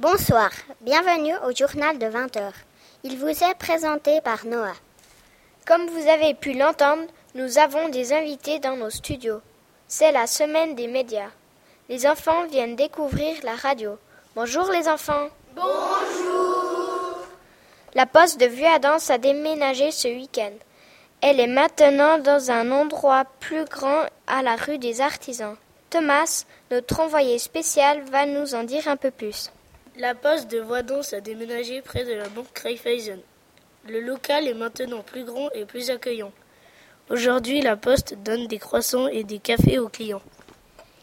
Bonsoir, bienvenue au journal de 20h. Il vous est présenté par Noah. Comme vous avez pu l'entendre, nous avons des invités dans nos studios. C'est la semaine des médias. Les enfants viennent découvrir la radio. Bonjour les enfants. Bonjour. La poste de Vuadens a déménagé ce week-end. Elle est maintenant dans un endroit plus grand à la rue des Artisans. Thomas, notre envoyé spécial, va nous en dire un peu plus. La poste de Voidance a déménagé près de la banque Raiffeisen. Le local est maintenant plus grand et plus accueillant. Aujourd'hui, la poste donne des croissants et des cafés aux clients.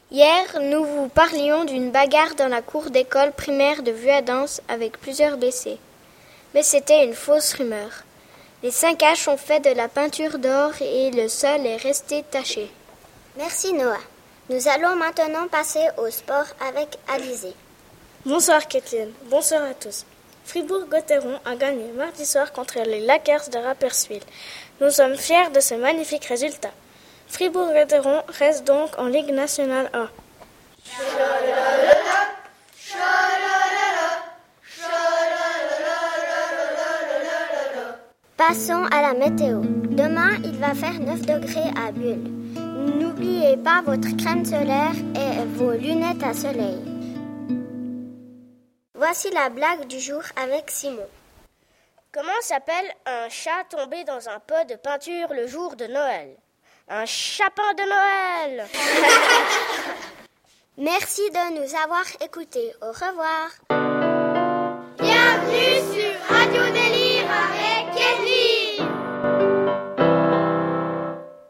Hier, nous vous parlions d'une bagarre dans la cour d'école primaire de Vuadens avec plusieurs blessés. Mais c'était une fausse rumeur. Les cinq H ont fait de la peinture d'or et le sol est resté taché. Merci Noah. Nous allons maintenant passer au sport avec Alizé. Bonsoir Kathleen, bonsoir à tous. Fribourg-Gotteron a gagné mardi soir contre les Lakers de Rapperswil. Nous sommes fiers de ce magnifique résultat. Fribourg-Gotteron reste donc en Ligue nationale A. Passons à la météo. Demain, il va faire 9 degrés à Bulle. N'oubliez pas votre crème solaire et vos lunettes à soleil. Voici la blague du jour avec Simon. Comment s'appelle un chat tombé dans un pot de peinture le jour de Noël? Un chapin de Noël Merci de nous avoir écoutés. Au revoir.